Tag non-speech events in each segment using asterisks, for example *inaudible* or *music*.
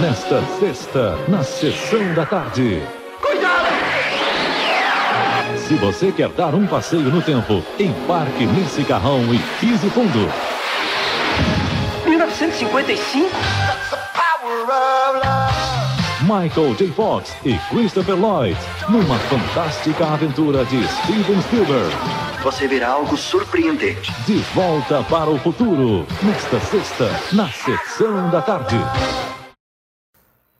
Nesta sexta, na sessão da tarde. Se você quer dar um passeio no tempo, embarque nesse carrão e pise fundo. 1955? Michael J. Fox e Christopher Lloyd, numa fantástica aventura de Steven Spielberg. Você verá algo surpreendente. De volta para o futuro, nesta sexta, na sessão da tarde.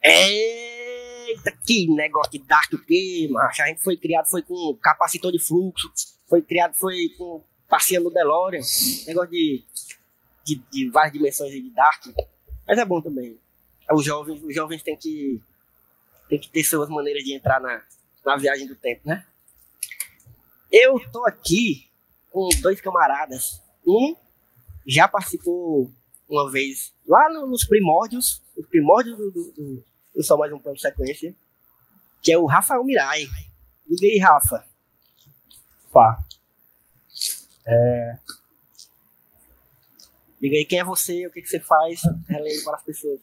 Eita, que negócio de Dark P, macho. A gente foi criado foi com capacitor de fluxo, foi criado foi com passeando no DeLorean, negócio de, de, de várias dimensões de Dark. Mas é bom também. Os jovens, os jovens têm que, têm que ter suas maneiras de entrar na, na viagem do tempo, né? Eu tô aqui com dois camaradas. Um já participou uma vez lá no- nos primórdios, os primórdios do, do, do Só Mais Um Plano de Sequência, que é o Rafael Mirai. Liga aí, Rafa. Pá. Liga aí, quem é você, o que, que você faz, relendo para as pessoas.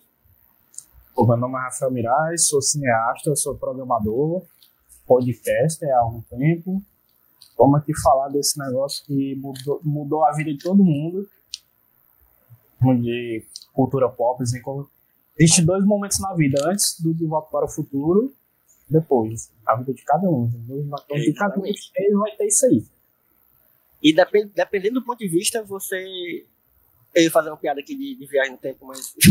Pô, meu nome é Rafael Mirais, sou cineasta, sou programador, podcaster há algum tempo. Vamos aqui falar desse negócio que mudou, mudou a vida de todo mundo, de cultura pop. Existem dois momentos na vida, antes do De Volta para o Futuro, depois. A vida de cada um. De cada um. Ele vai ter isso aí. E depen- dependendo do ponto de vista, você. Eu ia fazer uma piada aqui de, de viagem no tempo, mas. *laughs*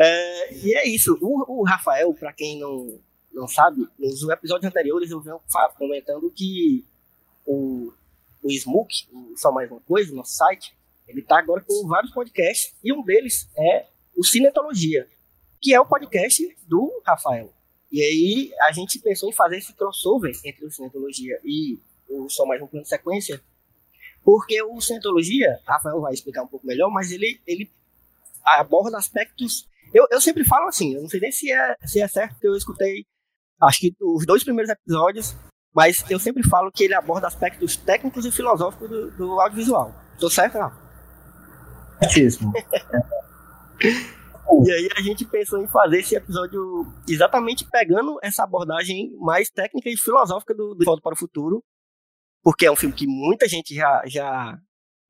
É, e é isso. O, o Rafael, para quem não, não sabe, nos episódios anteriores eu venho comentando que o, o Smook, o Só Mais Uma Coisa, nosso site, ele tá agora com vários podcasts e um deles é o Cinetologia, que é o podcast do Rafael. E aí a gente pensou em fazer esse crossover entre o Cinetologia e o Só Mais Um Plano de Sequência, porque o Cinetologia, Rafael vai explicar um pouco melhor, mas ele, ele aborda aspectos. Eu, eu sempre falo assim, eu não sei nem se é, se é certo, porque eu escutei, acho que os dois primeiros episódios, mas eu sempre falo que ele aborda aspectos técnicos e filosóficos do, do audiovisual. Tô certo, Rafa? Certíssimo. E aí a gente pensou em fazer esse episódio exatamente pegando essa abordagem mais técnica e filosófica do, do Volta para o Futuro, porque é um filme que muita gente já, já,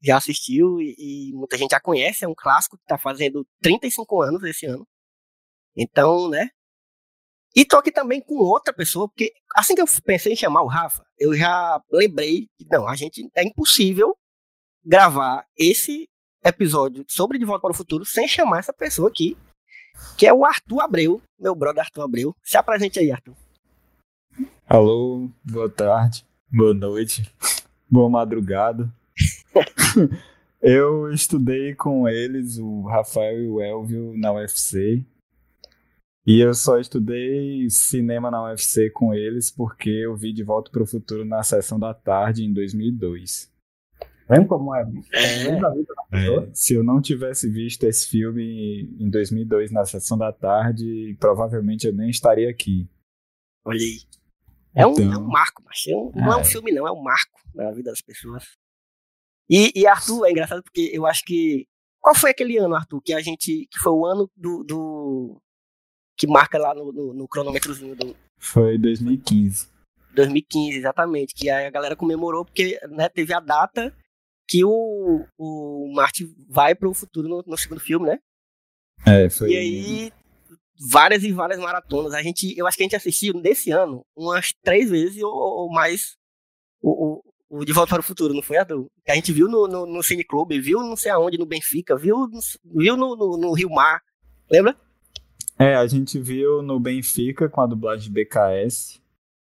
já assistiu e, e muita gente já conhece, é um clássico que está fazendo 35 anos esse ano. Então, né? E tô aqui também com outra pessoa, porque assim que eu pensei em chamar o Rafa, eu já lembrei que não, a gente é impossível gravar esse episódio sobre De Volta para o Futuro sem chamar essa pessoa aqui, que é o Arthur Abreu, meu brother Arthur Abreu. Se apresente aí, Arthur. Alô, boa tarde, boa noite, boa madrugada. *laughs* Eu estudei com eles, o Rafael e o Elvio, na UFC. E eu só estudei cinema na UFC com eles porque eu vi De Volta para o Futuro na sessão da tarde em 2002. Lembra como é? É. Da vida da pessoa? É, se eu não tivesse visto esse filme em 2002 na sessão da tarde, provavelmente eu nem estaria aqui. Olha aí. É um, Então. é um marco, mas é um- não é um É. filme, não, é um marco na vida das pessoas. E, e Arthur, é engraçado porque eu acho que. Qual foi aquele ano, Arthur, que a gente. que foi o ano do. do- que marca lá no, no, no cronômetrozinho do Foi 2015. 2015, exatamente. Que aí a galera comemorou porque né, teve a data que o, o Marty vai pro futuro no, no segundo filme, né? É, foi. E aí, várias e várias maratonas. A gente, eu acho que a gente assistiu nesse ano umas três vezes ou, ou mais o, o, o De Volta para o Futuro, não foi, Arthur? Que a gente viu no, no, no Cine Clube, viu não sei aonde, no Benfica, viu, no- viu no, no, no Rio Mar. Lembra? É, a gente viu no Benfica com a dublagem BKS.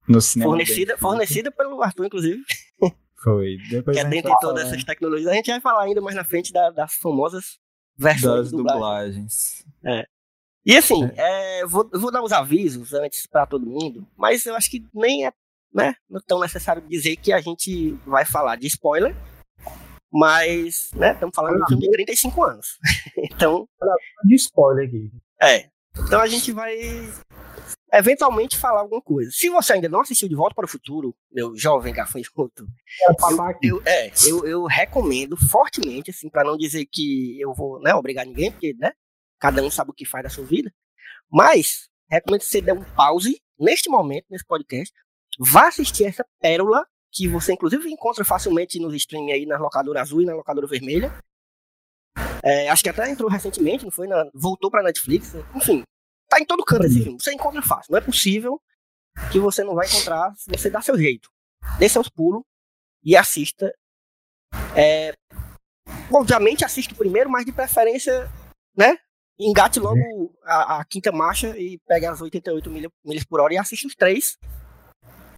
No cinema. Fornecida, Benfica. fornecida pelo Arthur, inclusive, *laughs* Foi. Depois que é de todas essas tecnologias. A gente vai falar ainda mais na frente da- das famosas versões das de dublagem. dublagens. E assim, é, vou, vou dar os avisos antes para todo mundo, mas eu acho que nem é né, não tão necessário dizer que a gente vai falar de spoiler, mas né, estamos falando de um filme de 35 anos. *laughs* então. De spoiler aqui. É. Então a gente vai eventualmente falar alguma coisa. Se você ainda não assistiu De Volta para o Futuro, meu jovem gafanhoto, eu, eu, é, eu, eu recomendo fortemente, assim, para não dizer que eu vou né, obrigar ninguém, porque né, cada um sabe o que faz da sua vida, mas recomendo que você dê um pause neste momento, nesse podcast, vá assistir essa pérola que você inclusive encontra facilmente nos streams aí na locadora azul e na locadora vermelha. É, acho que até entrou recentemente, não foi? Na, voltou pra Netflix. Enfim, tá em todo canto esse filme. Você encontra fácil. Não é possível que você não vai encontrar se você dá seu jeito. Dê seus pulos e assista. É, obviamente assista o primeiro, mas de preferência, né? Engate logo a, a quinta marcha e pegue as 88 milhas, milhas por hora e assista os três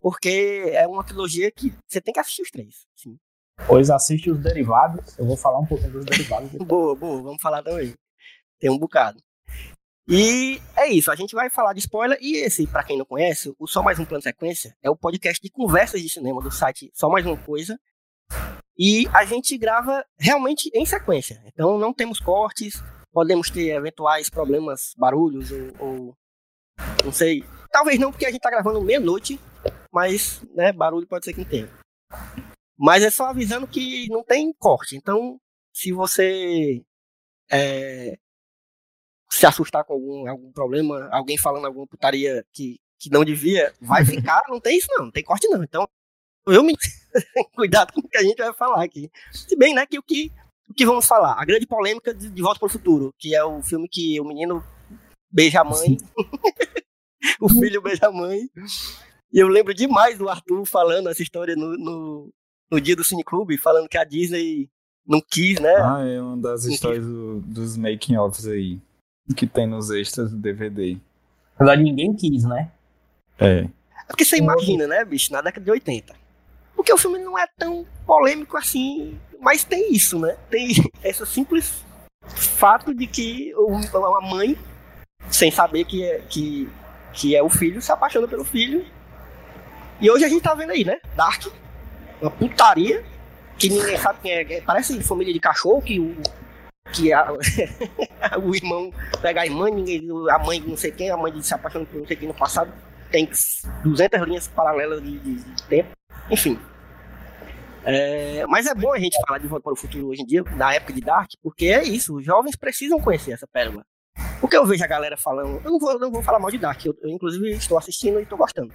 porque é uma trilogia que você tem que assistir os três. Sim. Pois assiste os derivados. Eu vou falar um pouquinho dos derivados. *laughs* boa, boa, vamos falar também. Tem um bocado. E é isso, a gente vai falar de spoiler. E esse, para quem não conhece, o Só Mais Um Plano Sequência é o podcast de conversas de cinema do site Só Mais Uma Coisa. E a gente grava realmente em sequência. Então não temos cortes, podemos ter eventuais problemas, barulhos ou, ou não sei. Talvez não, porque a gente tá gravando meia-noite mas né, barulho pode ser que não tenha. Mas é só avisando que não tem corte. Então, se você é, se assustar com algum, algum problema, alguém falando alguma putaria que, que não devia, vai ficar, não tem isso não, não tem corte não. Então, eu me *laughs* cuidado com o que a gente vai falar aqui. Se bem, né, que o que, o que vamos falar? A grande polêmica de, de Volta para o Futuro, que é o filme que o menino beija a mãe, *laughs* o filho beija a mãe, e eu lembro demais do Arthur falando essa história no, no, no dia do Cineclube, falando que a Disney não quis, né? Ah, é uma das histórias do, dos making-offs aí, que tem nos extras do DVD. Na verdade, ninguém quis, né? É. É porque você imagina, né, bicho, na década de 80. Porque o filme não é tão polêmico assim, mas tem isso, né? Tem *laughs* esse simples fato de que a mãe, sem saber que é, que, que é o filho, se apaixona pelo filho e hoje a gente tá vendo aí, né? Dark, uma putaria, que ninguém sabe quem é. Parece família de cachorro, que o. Que a, *laughs* o irmão pega a irmã, ninguém, a mãe não sei quem, a mãe se apaixona por não sei quem no passado. Tem 200 linhas paralelas de, de, de tempo. Enfim. É, mas é bom a gente falar de Volta para o Futuro hoje em dia, na época de Dark, porque é isso, os jovens precisam conhecer essa pérola. Porque eu vejo a galera falando, eu não vou, não vou falar mal de Dark, eu, eu inclusive estou assistindo e estou gostando.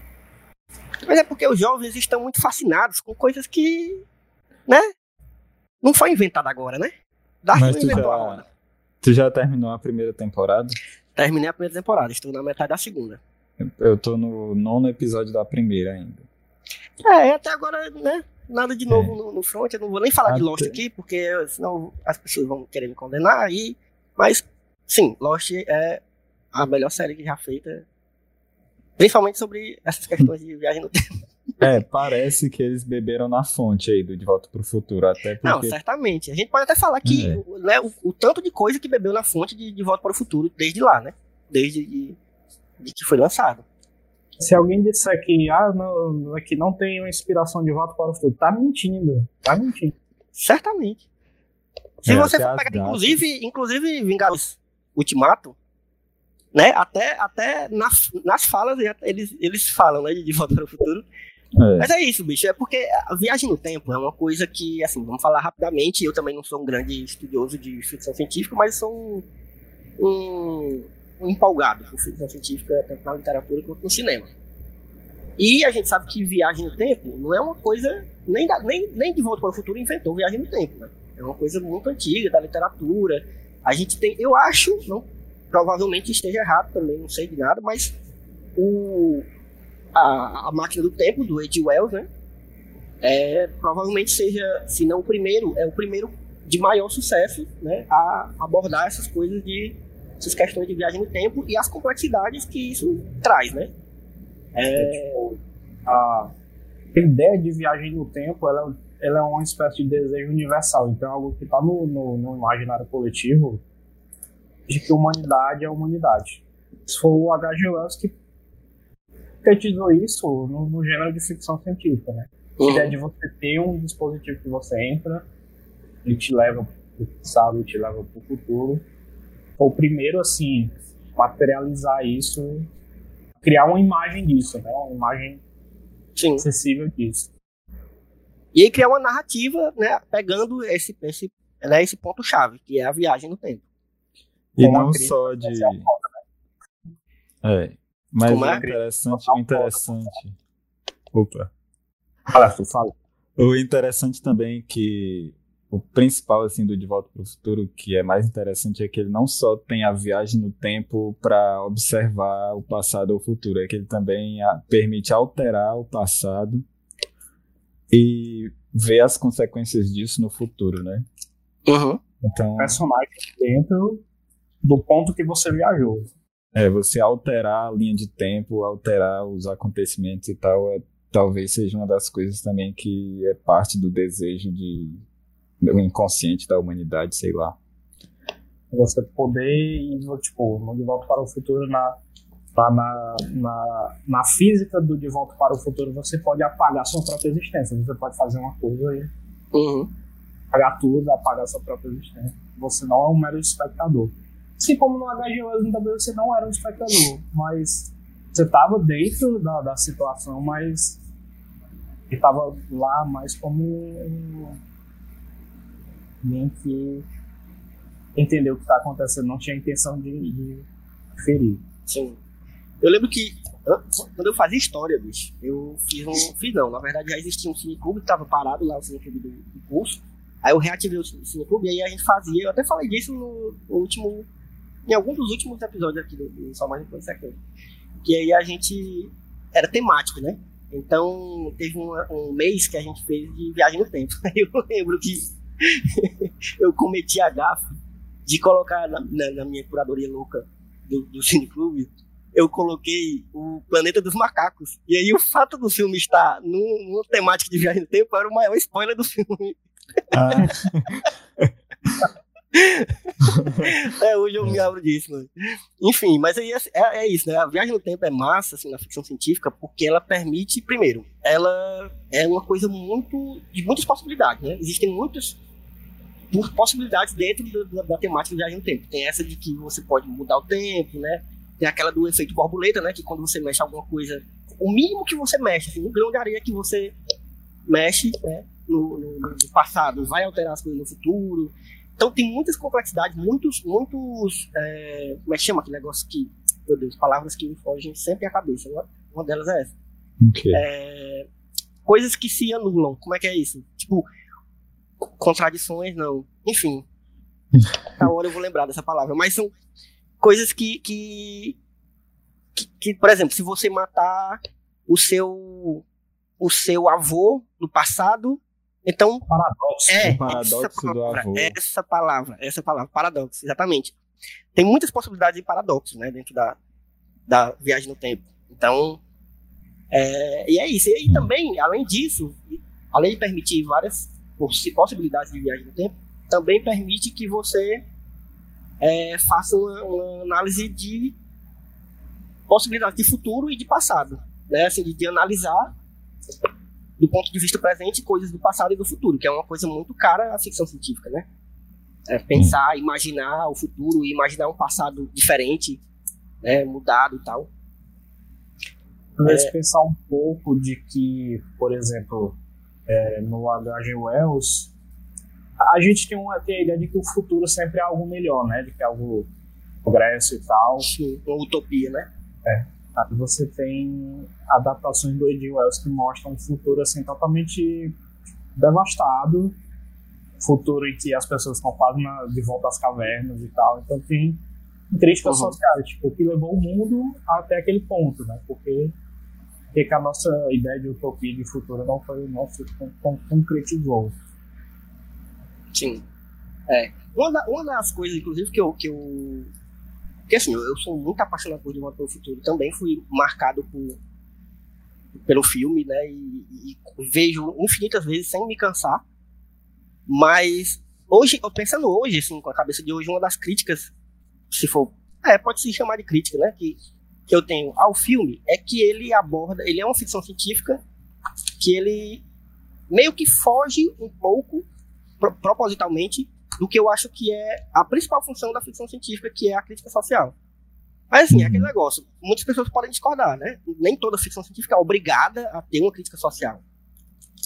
Mas é porque os jovens estão muito fascinados com coisas que, né? Não foi inventado agora, né? Dark Mas inventou já. Tu já terminou a primeira temporada? Terminei a primeira temporada, estou na metade da segunda. Eu tô no nono episódio da primeira ainda. É, até agora, né? Nada de novo é. no, no, front. Eu não vou nem falar até... de Lost aqui, porque senão as pessoas vão querer me condenar aí. Mas, sim, Lost é a melhor série que já feita Principalmente sobre essas questões de viagem no tempo. É, *laughs* parece que eles beberam na fonte aí do De Volta para o Futuro, até porque... Não, certamente. A gente pode até falar que é. né, o, o, tanto de coisa que bebeu na fonte de, de Volta para o Futuro desde lá, né? Desde de, de que foi lançado. Se alguém disser que, ah, não, que não tem uma inspiração de Volta para o Futuro, tá mentindo. Tá mentindo. Certamente. Se é, você for pegar, inclusive, inclusive Vingadores Ultimato, né? Até, até nas, nas falas eles, eles falam, né? De Volta para o Futuro. É. Mas é isso, bicho. É porque a viagem no tempo é uma coisa que, assim, vamos falar rapidamente. Eu também não sou um grande estudioso de ficção científica, mas sou um, um, um empolgado por ficção científica, tanto na literatura quanto no cinema. E a gente sabe que viagem no tempo não é uma coisa. Nem, nem, nem de volta para o futuro inventou viagem no tempo, né? É uma coisa muito antiga da literatura. A gente tem, eu acho, não provavelmente esteja errado também, não sei de nada, mas o, a, a máquina do tempo, do Ed Wells, né? É, provavelmente seja, se não o primeiro, é o primeiro de maior sucesso, né? A abordar essas coisas de essas questões de viagem no tempo e as complexidades que isso traz, né? É... A, a ideia de viagem no tempo, ela, ela é uma espécie de desejo universal, então é algo que está no, no, no imaginário coletivo de que humanidade é humanidade. Isso foi o H.G. Wells que sintetizou isso no, no, gênero de ficção científica, né? Uhum. A ideia de você ter um dispositivo que você entra, ele te leva para o passado, te leva para o futuro. Foi o primeiro, assim, materializar isso, criar uma imagem disso, né? Uma imagem Sim. acessível disso. E aí criar uma narrativa, né? Pegando esse, esse, né, esse ponto-chave, que é a viagem no tempo. E não só de. É. Mas Como é? o interessante, o interessante. Opa. Fala, fala. O interessante também que o principal assim do De Volta para o Futuro, que é mais interessante, é que ele não só tem a viagem no tempo para observar o passado ou o futuro, é que ele também a, permite alterar o passado e ver as consequências disso no futuro, né? Uhum. Então, personagem dentro do ponto que você viajou. É, você alterar a linha de tempo, alterar os acontecimentos e tal, é, talvez seja uma das coisas também que é parte do desejo de do inconsciente da humanidade, sei lá. Você poder ir, tipo, no De Volta para o Futuro, na, na, na, na física do De Volta para o Futuro, você pode apagar sua própria existência. Você pode fazer uma coisa e uhum. apagar tudo, apagar sua própria existência. Você não é um mero espectador. Assim como no HGO também você não era um espectador, mas você estava dentro da, da situação, mas estava lá mais como um alguém que entendeu o que está acontecendo, não tinha intenção de, de ferir. Sim. Eu lembro que quando eu fazia história, bicho, eu fiz um. Fiz não, na verdade já existia um cineclube que estava parado lá, o cineclube do, do curso. Aí eu reativei o cineclube e aí a gente fazia. Eu até falei disso no, no último em algum dos últimos episódios aqui do, do Só Mais Secreto. Que aí a gente era temático, né? Então teve um, um, mês que a gente fez de viagem no tempo. *laughs* Eu lembro que *laughs* eu cometi a gafe de colocar na, na, na minha curadoria louca do, do Cineclube, eu coloquei o Planeta dos Macacos. E aí o fato do filme estar numa temática de viagem no tempo era o maior spoiler do filme. Ah. *laughs* *laughs* é, hoje eu me abro disso, mano. Enfim, mas aí é, é, é, isso, né? A viagem no tempo é massa, assim, na ficção científica, porque ela permite, primeiro, ela é uma coisa muito. de muitas possibilidades, né? Existem muitas possibilidades dentro da, da temática de viagem no tempo. Tem essa de que você pode mudar o tempo, né? Tem aquela do efeito borboleta, né? Que quando você mexe alguma coisa, o mínimo que você mexe, assim, um grão de areia que você mexe, né? No, no, no passado, vai alterar as coisas no futuro. Então tem muitas complexidades, muitos, muitos. É, como é que chama aquele negócio que. Meu Deus, palavras que me fogem sempre à cabeça. Uma, uma delas é essa. Okay. É, coisas que se anulam. Como é que é isso? Tipo, contradições, não. Enfim. *laughs* a hora eu vou lembrar dessa palavra. Mas são coisas que, que, que, que, por exemplo, se você matar o seu o seu avô no passado, então. Paradoxo. É, o paradoxo palavra, do avô. Essa palavra, essa palavra, paradoxo, exatamente. Tem muitas possibilidades de paradoxo, né, dentro da, da viagem no tempo. Então, é, e é isso. E aí também, além disso, além de permitir várias possibilidades de viagem no tempo, também permite que você é, faça uma, uma, análise de possibilidades de futuro e de passado, né? Assim, de, de analisar do ponto de vista presente coisas do passado e do futuro, que é uma coisa muito cara à ficção científica, né? É pensar, imaginar o futuro e imaginar um passado diferente, né, mudado e tal. Talvez é... pensar um pouco de que, por exemplo, é, no H.G. Wells, a gente tem, uma, tem a ideia de que o futuro sempre é algo melhor, né? De que é algo progresso e tal. Sim, uma utopia, né? É. Você tem adaptações do Ed Wells que mostram um futuro assim totalmente devastado, futuro em que as pessoas estão quase na, de volta às cavernas e tal. Então tem críticas uhum. sociais, tipo, que levou o mundo até aquele ponto, né? Porque, porque a nossa ideia de utopia de futuro não foi não se concretizou. Sim. É. Uma, uma das coisas, inclusive, que eu, que eu porque assim, eu, sou muito apaixonado por De Volta para o Futuro. Também fui marcado por, pelo filme, né? E, e, vejo infinitas vezes sem me cansar. Mas hoje, pensando hoje, assim, com a cabeça de hoje, uma das críticas se for. É, pode se chamar de crítica, né? Que, que eu tenho ao filme é que ele aborda. Ele é uma ficção científica que ele meio que foge um pouco, pro- propositalmente, do que eu acho que é a principal função da ficção científica, que é a crítica social. Mas assim, é Uhum. aquele negócio. Muitas pessoas podem discordar, né? Nem toda ficção científica é obrigada a ter uma crítica social.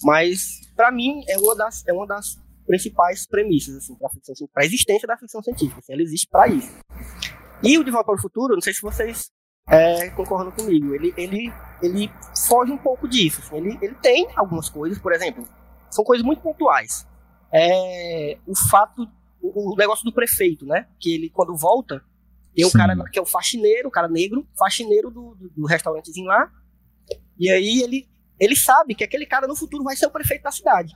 Mas, pra mim, é uma das, é uma das principais premissas, assim, científica, pra existência da ficção científica. Assim, ela existe pra isso. E o De Volta para o Futuro, não sei se vocês é, concordam comigo, ele, ele, ele foge um pouco disso. assim. Ele, ele tem algumas coisas, por exemplo, são coisas muito pontuais. É, o fato, o, o negócio do prefeito, né? Que ele, quando volta, tem um Sim. cara que é o faxineiro, o cara negro, faxineiro do, do, do restaurantezinho lá. E aí ele, ele sabe que aquele cara no futuro vai ser o prefeito da cidade.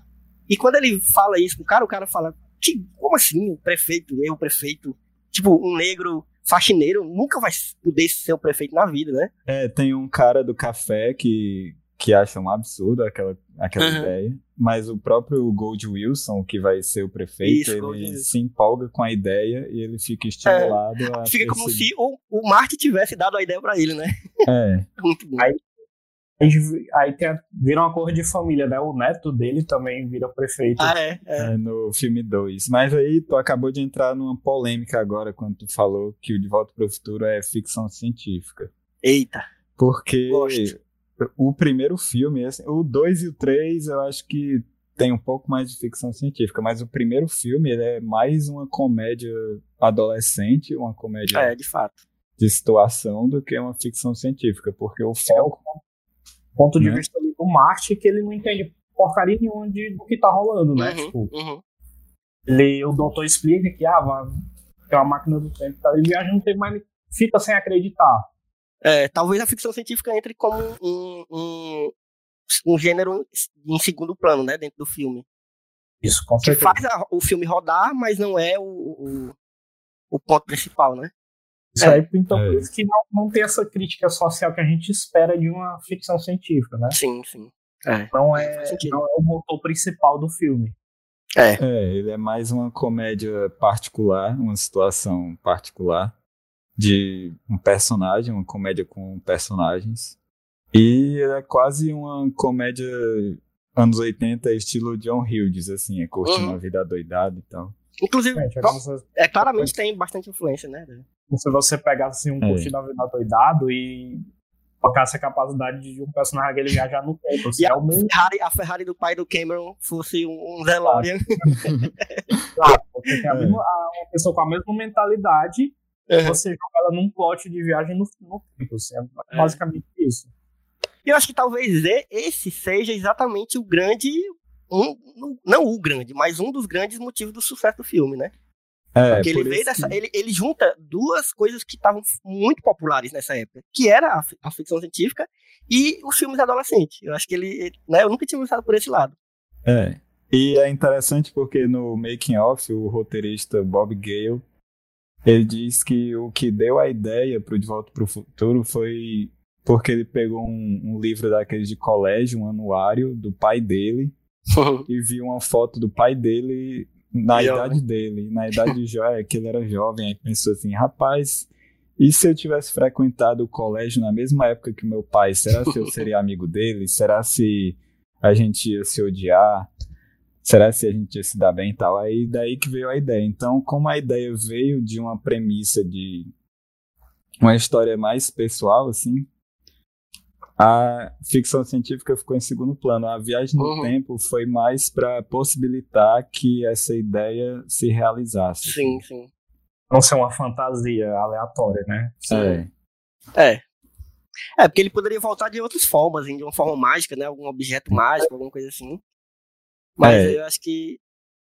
E quando ele fala isso pro cara, o cara fala: que, como assim, o prefeito, eu, o prefeito? Tipo, um negro faxineiro nunca vai poder ser o prefeito na vida, né? É, tem um cara do café que, que acha um absurdo aquela, aquela Uhum. ideia, mas o próprio Gold Wilson, que vai ser o prefeito, Isso, Gold ele Wilson. se empolga com a ideia e ele fica estimulado a Fica como se o, o Marty tivesse dado a ideia pra ele, né? É, *laughs* Muito bom. Aí- Aí, aí tem a- vira uma cor de família, né? O neto dele também vira prefeito. Ah, é, é. é, no filme 2. Mas aí tu acabou de entrar numa polêmica agora quando tu falou que o De Volta para o Futuro é ficção científica. Eita. Porque Gosto. O primeiro filme, assim, o 2 e o 3, eu acho que tem um pouco mais de ficção científica, mas o primeiro filme ele é mais uma comédia adolescente, uma comédia É, de fato. de situação do que uma ficção científica, porque o foco Ponto de Né? vista ali do Marte que ele não entende porcaria nenhuma de, do que tá rolando, né? Uhum, Tipo, uhum. ele, o doutor explica que ah, vai ter uma máquina do tempo, tá? ele viaja tempo, mas ele fica sem acreditar. É, talvez a ficção científica entre como um, um, um gênero em segundo plano, né? Dentro do filme. Isso, com Que certeza. faz a- o filme rodar, mas não é o, o, o ponto principal, né? Isso aí, então, É. por isso que não, não tem essa crítica social que a gente espera de uma ficção científica, né? Sim, sim. É. Não é, não é o motor principal do filme. É. É, ele é mais uma comédia particular, uma situação particular de um personagem, uma comédia com personagens. E é quase uma comédia anos 80, estilo John Hughes, assim, é curtindo Uhum. a vida doidada e tal. Inclusive, é se, é, claramente tem bastante influência, né? como se você pegasse um É. curso da vida doidado e colocasse a capacidade de um personagem ele viajar no tempo. Assim, E é a mesmo Ferrari, a Ferrari do pai do Cameron fosse um, DeLorean. lado, porque tem a *laughs* É. mesma, a- uma pessoa com a mesma mentalidade, Uhum. você joga ela num plot de viagem no, no tempo. Assim, é É. basicamente isso. E eu acho que talvez esse seja exatamente o grande. Um, não o grande, mas um dos grandes motivos do sucesso do filme, né? É, Porque ele por veio dessa. que- Ele, ele junta duas coisas que estavam muito populares nessa época, que era a, a ficção científica e os filmes adolescentes. Eu acho que ele. Né, eu nunca tinha pensado por esse lado. É. E é interessante porque no making off o roteirista Bob Gale ele diz que o que deu a ideia para o De Volta para o Futuro foi porque ele pegou um, um livro daqueles de colégio, um anuário do pai dele *laughs* e viu uma foto do pai dele na idade dele, na idade de jo- é, que ele era jovem, aí pensou assim, rapaz, e se eu tivesse frequentado o colégio na mesma época que o meu pai, será se eu seria amigo dele? Será se a gente ia se odiar? Será se a gente ia se dar bem e tal? Aí daí que veio a ideia. Então, como a ideia veio de uma premissa de uma história mais pessoal, assim, a ficção científica ficou em segundo plano. A viagem no Uhum. tempo foi mais para possibilitar que essa ideia se realizasse. sim, sim. Não ser uma fantasia aleatória, né? É. É. É, porque ele poderia voltar de outras formas, hein, de uma forma mágica, né? Algum objeto mágico, alguma coisa assim. Mas É. eu acho que,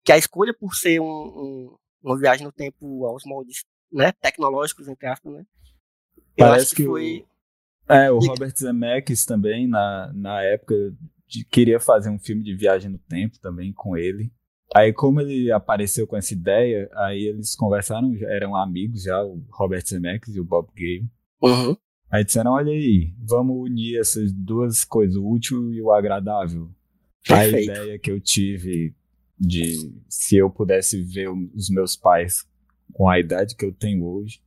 que a escolha por ser um, um- uma viagem no tempo aos moldes né, tecnológicos, entre aspas, né? Eu Parece acho que, que o- foi. É, o. Robert Zemeckis também, na, na época, de- queria fazer um filme de viagem no tempo também com ele. Aí, como ele apareceu com essa ideia, aí eles conversaram, eram amigos já, o Robert Zemeckis e o Bob Gale. Uhum. Aí disseram, olha aí, vamos unir essas duas coisas, o útil e o agradável. A ideia que eu tive de se eu pudesse ver os meus pais com a idade que eu tenho hoje.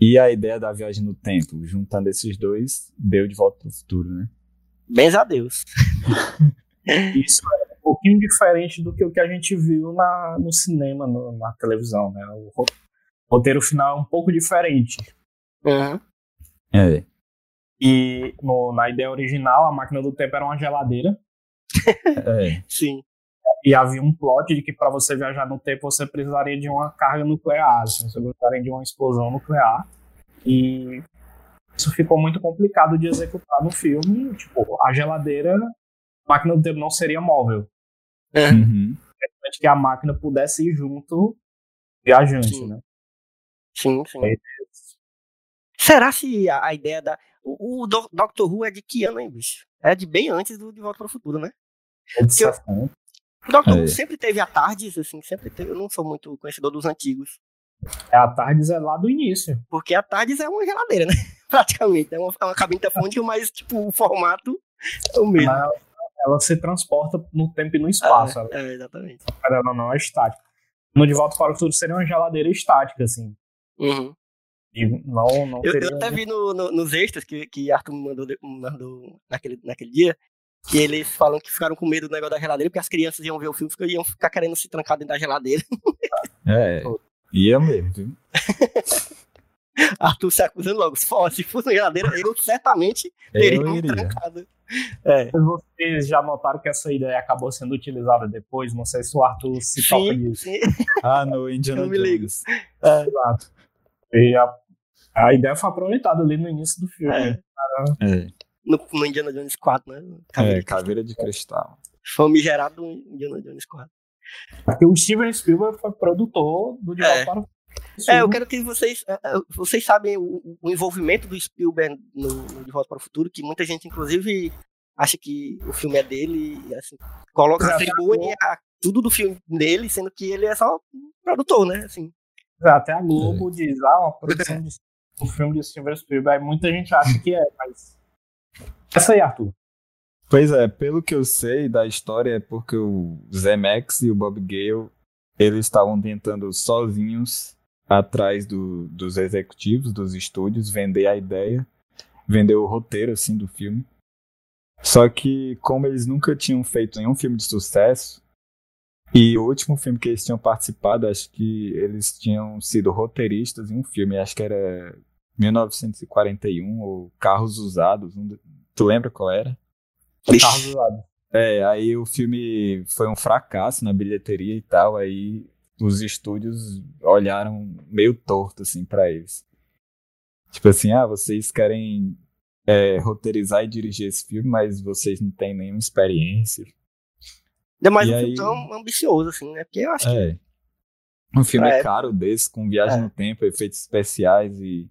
E a ideia da viagem no tempo, juntando esses dois, deu de volta pro futuro, né? Bens a Deus. *laughs* Isso é um pouquinho diferente do que o que a gente viu na, no cinema, no- na televisão, né? O ro- roteiro final é um pouco diferente. Uhum. É. E no- na ideia original, a máquina do tempo era uma geladeira. É. Sim. E havia um plot de que para você viajar no tempo você precisaria de uma carga nuclear, assim, você precisaria de uma explosão nuclear. E isso ficou muito complicado de executar no filme. Tipo, a geladeira, a máquina do tempo não seria móvel. Uhum. Uhum. Antes que a máquina pudesse ir junto viajante, Sim. né? Sim, sim. É. Será se a, a ideia da. O, o Do- Doctor Who é de que ano, hein, bicho? É de bem antes do De Volta para o Futuro, né? É Que eu- 60. O Doctor É. Who sempre teve a Tardes, assim, sempre teve. Eu não sou muito conhecedor dos antigos. É a Tardes é lá do início. Porque a Tardes é uma geladeira, né? *laughs* Praticamente. É uma, é uma cabine telefônica, mas, tipo, o formato é o mesmo. Ela, ela se transporta no tempo e no espaço. Ela, É, é, exatamente. ela não é estática. No De Volta para o Futuro seria uma geladeira estática, assim. Uhum. E não, não Eu, teria. eu até vi no- no- nos extras que, que Arthur me mandou, mandou naquele, naquele dia, que eles falam que ficaram com medo do negócio da geladeira, porque as crianças iam ver o filme e iam ficar querendo se trancar dentro da geladeira. É. *laughs* Ia mesmo, viu? Arthur se acusando logo. "Ó, Se fosse uma geladeira, eu certamente teria Eu me trancado. É. Vocês já notaram que essa ideia acabou sendo utilizada depois? Não sei se o Arthur se toca Sim, disso. sim. Ah, no Indiana Eu me ligo. Jones. Exato. E a, a ideia foi aproveitada ali no início do filme. É. É. No, no Indiana Jones 4, né? É, caveira de cristal. Famigerado Indiana Jones 4. Porque o Steven Spielberg foi produtor do De Volta É. para o É, eu quero que vocês. é, é, Vocês sabem o, o envolvimento do Spielberg no, no De Volta para o Futuro, que muita gente, inclusive, acha que o filme é dele e assim, coloca, atribui a- tudo do filme dele, sendo que ele é só um produtor, né? Assim. Até a Globo diz, ah, uma produção de *laughs* um filme de Steven Spielberg. Muita gente acha que é, mas. Essa aí, Arthur. Pois é, pelo que eu sei da história, é porque o Zemeckis e o Bob Gale, eles estavam tentando sozinhos, atrás do- dos executivos, dos estúdios, vender a ideia, vender o roteiro, assim, do filme. Só que, como eles nunca tinham feito nenhum filme de sucesso, e o último filme que eles tinham participado, acho que eles tinham sido roteiristas em um filme, acho que era 1941, ou Carros Usados, do- tu lembra qual era? Carlos Usado. É, aí o filme foi um fracasso na bilheteria e tal, aí os estúdios olharam meio torto, assim, pra eles. Tipo assim, ah, vocês querem é, roteirizar e dirigir esse filme, mas vocês não têm nenhuma experiência. Ainda mais E um aí- filme tão ambicioso, assim, né? Porque eu acho que. É. Um filme É. caro desse, com viagem É. no tempo, efeitos especiais e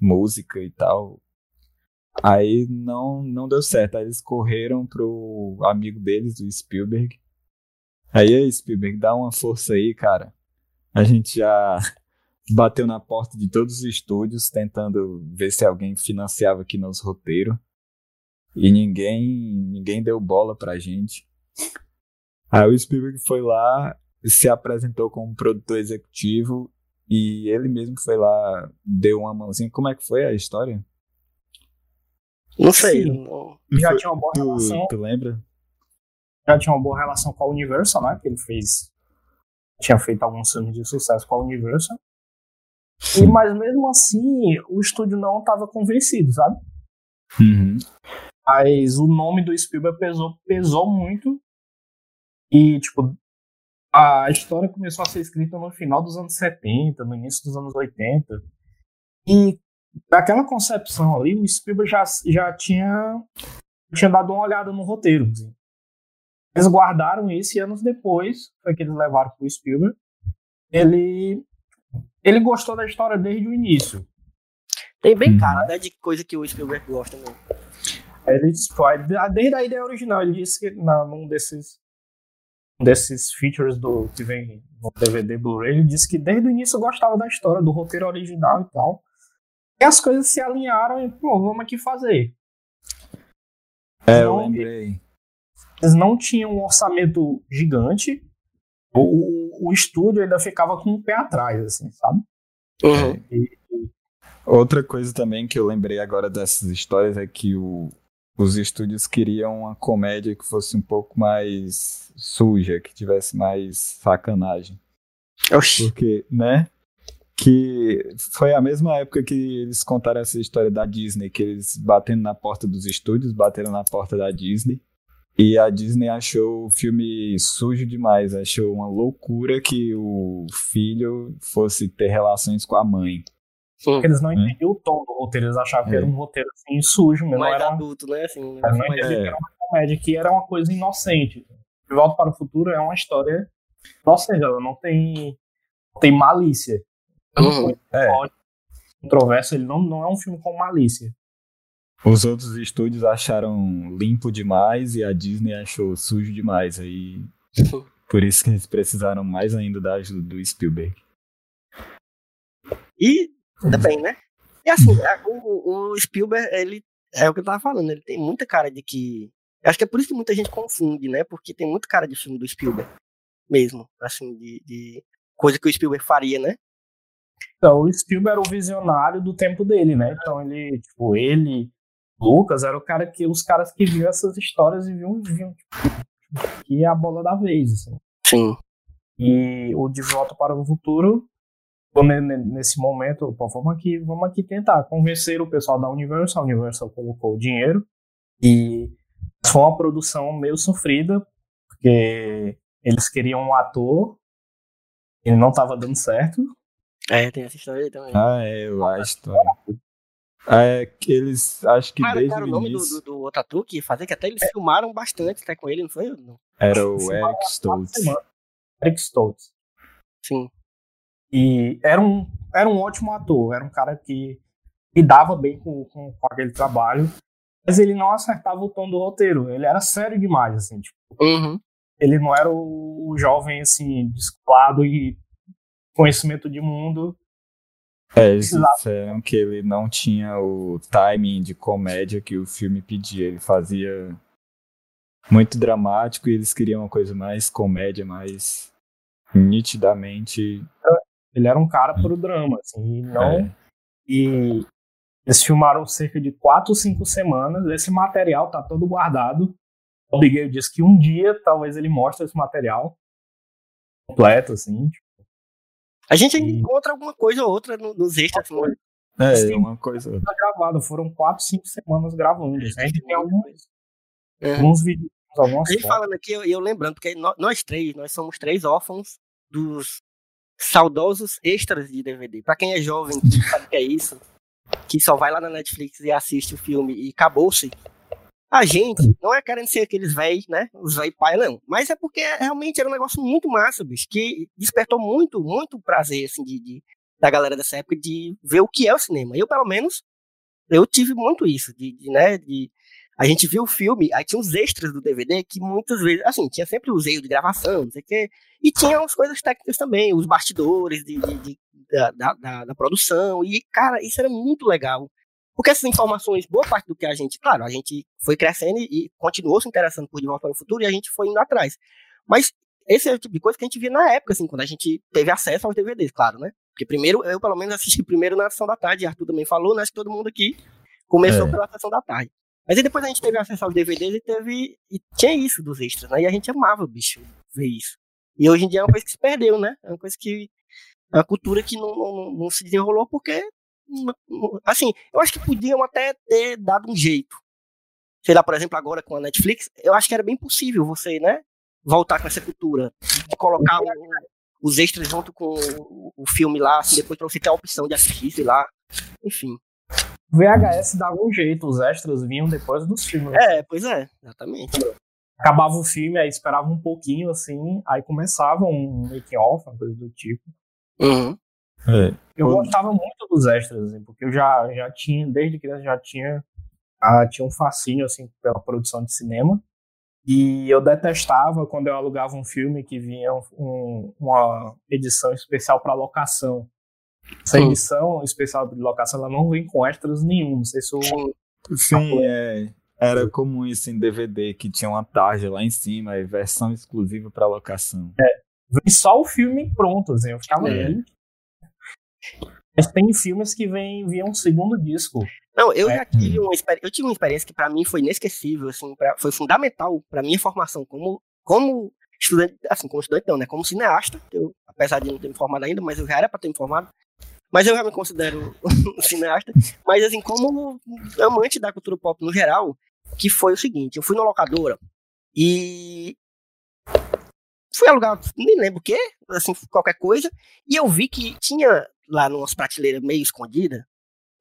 música e tal. Aí não, não deu certo. Aí eles correram pro amigo deles, o Spielberg. Aí, Spielberg, dá uma força aí, cara. A gente já *laughs* bateu na porta de todos os estúdios, tentando ver se alguém financiava aqui nos roteiros. E ninguém, ninguém deu bola pra gente. Aí o Spielberg foi lá, se apresentou como produtor executivo e ele mesmo foi lá, deu uma mãozinha. Como é que foi a história? Não sei. Sim. Já tinha uma boa Tu, relação. tu lembra? Já tinha uma boa relação com a Universal, né? Que ele fez. Tinha feito alguns filmes de sucesso com a Universal. E, mas mesmo assim, o estúdio não estava convencido, sabe? Uhum. Mas o nome do Spielberg pesou, pesou muito. E, tipo, a história começou a ser escrita no final dos anos 70, no início dos anos 80. E naquela concepção ali, o Spielberg já, já tinha, tinha dado uma olhada no roteiro. assim. Eles guardaram isso e anos depois foi que eles levaram pro Spielberg. Ele, ele gostou da história desde o início. Tem bem Uhum. cara, né? De coisa que o Spielberg gosta mesmo. Ele disse, pô, desde a ideia original, ele disse que na, num desses, desses features do, que vem no DVD Blu-ray, ele disse que desde o início gostava da história, do roteiro original e tal. E as coisas se alinharam e, pô, vamos aqui fazer. É, eu Não, lembrei. Eles não tinham um orçamento gigante, o, o, o estúdio ainda ficava com o pé atrás, assim, sabe? Uhum. E, Outra coisa também que eu lembrei agora dessas histórias é que o, os estúdios queriam uma comédia que fosse um pouco mais suja, que tivesse mais sacanagem. Oxi. Porque, né? Que foi a mesma época que eles contaram essa história da Disney, que eles batendo na porta dos estúdios, bateram na porta da Disney. E a Disney achou o filme sujo demais, achou uma loucura que o filho fosse ter relações com a mãe. Porque eles não É. entendiam o tom do roteiro, eles achavam que É. era um roteiro assim, sujo, não Mais era uma, adulto, né? Assim, não negócio mais- entendia É. que era uma comédia, que era uma coisa inocente. De Volta para o Futuro é uma história inocente, ela não tem, não tem malícia. Uhum. É. Controverso, ele não, não é um filme com malícia. Os outros estúdios acharam limpo demais e a Disney achou sujo demais. Aí, *laughs* por isso que eles precisaram mais ainda da ajuda do Spielberg. E ainda bem, né? E assim, a- o, o Spielberg, ele é o que eu tava falando, ele tem muita cara de que. Acho que é por isso que muita gente confunde, né? Porque tem muita cara de filme do Spielberg mesmo, assim, de, de coisa que o Spielberg faria, né? Então, o Spielberg era o visionário do tempo dele, né? Então, ele, tipo, ele, Lucas, era o cara que, os caras que viam essas histórias e viam, viam tipo, que é a bola da vez, assim. Sim. E o De Volta para o Futuro, nesse momento, pô, vamos aqui, vamos aqui tentar convencer o pessoal da Universal. A Universal colocou o dinheiro e foi uma produção meio sofrida, porque eles queriam um ator, ele não estava dando certo. É, tem essa história aí também. Ah, é, eu acho. Ah, É que eles, acho que Cara, desde cara, o o nome do, início do, do outro ator que ia fazer, que até eles filmaram bastante até com ele, não foi? Não. era o Eric Stoltz. Eric Stoltz. Sim. E era um, era um ótimo ator, era um cara que lidava bem com, com, com aquele trabalho, mas ele não acertava o tom do roteiro. Ele era sério demais, assim, tipo, Uhum. ele não era o, o jovem, assim, descolado e conhecimento de mundo. É, eles disseram que ele não tinha o timing de comédia que o filme pedia. Ele fazia muito dramático e eles queriam uma coisa mais comédia, mais nitidamente. Ele era um cara pro drama, assim, e não... é, E eles filmaram cerca de quatro ou cinco semanas. Esse material tá todo guardado. O Miguel disse que um dia talvez ele mostre esse material completo, assim. tipo, A gente ainda E- encontra alguma coisa ou outra no- nos extras. Assim, é, Sim. uma coisa. tá gravado. Foram quatro, cinco semanas gravando. A gente tem alguns, É. alguns vídeos, algumas A gente fotos. falando aqui, eu, eu lembrando, porque nó- nós três, nós somos três órfãos dos saudosos extras de DVD. Pra quem é jovem, que sabe o que é isso, que só vai lá na Netflix e assiste o filme e acabou-se. A gente não é querendo ser aqueles véi, né? Os véi pai, não. Mas é porque realmente era um negócio muito massa, bicho, que despertou muito, muito prazer, assim, de, de- da galera dessa época de ver o que é o cinema. Eu, pelo menos, eu tive muito isso, de, de, né, de a gente viu o filme, aí tinha os extras do DVD que muitas vezes, assim, tinha sempre os erros de gravação, não sei o quê, e tinha umas coisas técnicas também, os bastidores de, de- de- da, da, da- produção, e, cara, isso era muito legal. Porque essas informações, boa parte do que a gente, claro, a gente foi crescendo e, continuou se interessando por De Volta para o Futuro e a gente foi indo atrás. Mas esse é o tipo de coisa que a gente via na época, assim, quando a gente teve acesso aos DVDs, claro, né? Porque primeiro, eu pelo menos assisti *laughs* primeiro na sessão da tarde, e Arthur também falou, né? Acho que todo mundo aqui começou É. pela sessão da tarde. Mas aí depois a gente teve acesso aos DVDs e teve. E tinha isso dos extras, né? E a gente amava, bicho, ver isso. E hoje em dia é uma coisa que se perdeu, né? É uma coisa que. É uma cultura que não, não, não se desenrolou porque. Assim, eu acho que podiam até ter dado um jeito. Sei lá, por exemplo, agora com a Netflix, eu acho que era bem possível você, né? Voltar com essa cultura. De colocar os extras junto com o, o filme lá, assim, depois pra você ter a opção de assistir, sei lá. Enfim. VHS dava um jeito, os extras vinham depois dos filmes. É, pois é, exatamente. Acabava o filme, aí esperava um pouquinho, assim, aí começava um making-off, uma coisa do tipo. Uhum. É, Eu gostava muito dos extras, assim, porque eu já, já tinha, desde criança, já tinha, ah, tinha um fascínio, assim, pela produção de cinema. E eu detestava quando eu alugava um filme que vinha um- uma edição especial para locação. Essa Sim. edição especial de locação, ela não vem com extras nenhum. Não sei se o Sim. É. Era comum isso em DVD, que tinha uma tarja lá em cima, e versão exclusiva para locação. vem só o filme pronto, assim, eu ficava É. bem. Mas tem filmes que vem via um segundo disco. Não, eu É. já tive uma experiência, eu tive uma experiência que pra mim foi inesquecível, assim, pra, foi fundamental pra minha formação como como estudante, assim, como estudante não, né, como cineasta, eu, apesar de não ter me formado ainda, mas eu já era pra ter me formado. Mas eu já me considero *laughs* um cineasta, mas assim, como amante da cultura pop no geral, que foi o seguinte, eu fui na locadora e fui alugar, nem lembro o quê, assim, qualquer coisa, e eu vi que tinha lá numas prateleiras meio escondidas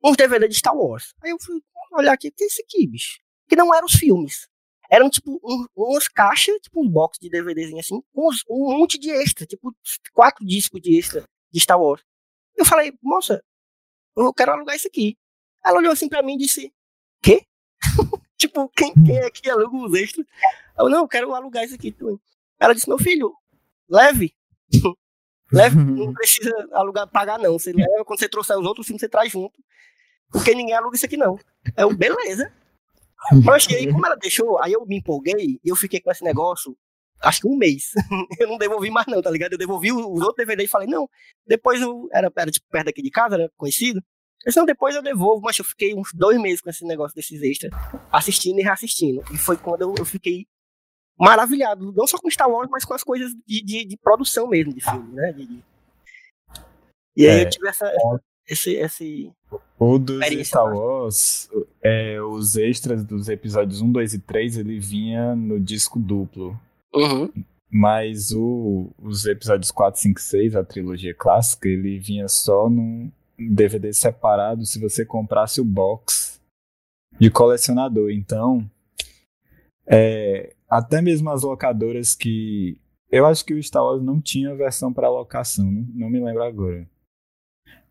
uns DVD de Star Wars. Aí eu fui olhar aqui, o que é isso aqui, bicho? Que não eram os filmes. Eram, tipo, um- umas caixas, tipo, um box de DVDzinho assim, com uns- um monte de extra, tipo, quatro discos de extra de Star Wars. Eu falei, moça, eu quero alugar isso aqui. Ela olhou assim pra mim e disse, quê? *laughs* tipo, quem, quem é que aluga os extras? Eu, não, eu quero alugar isso aqui também. Ela disse, meu filho, leve. *laughs* leve, não precisa alugar, pagar não. Você leva, quando você trouxer os outros filmes, você traz junto. Porque ninguém aluga isso aqui não. Eu, beleza. Mas e aí, como ela deixou, aí eu me empolguei e eu fiquei com esse negócio, acho que um mês. *laughs* eu não devolvi mais não, tá ligado? Eu devolvi os outros DVD e falei, não, depois eu, era, era tipo, perto daqui de casa, era conhecido. Eu disse, não, depois eu devolvo, mas eu fiquei uns dois meses com esse negócio desses extras, assistindo e reassistindo. E foi quando eu, eu fiquei maravilhado, não só com Star Wars, mas com as coisas de, de, de produção mesmo de filme, né? De- de- E aí É. eu tive essa, esse, esse... O dos Star. Wars, é, os extras dos episódios 1, 2 e 3, ele vinha no disco duplo. Uhum. Mas o- os episódios 4, 5 e 6, a trilogia clássica, ele vinha só num DVD separado se você comprasse o box de colecionador. Então, é, até mesmo as locadoras que. Eu acho que o Star Wars não tinha versão para locação, não, não me lembro agora.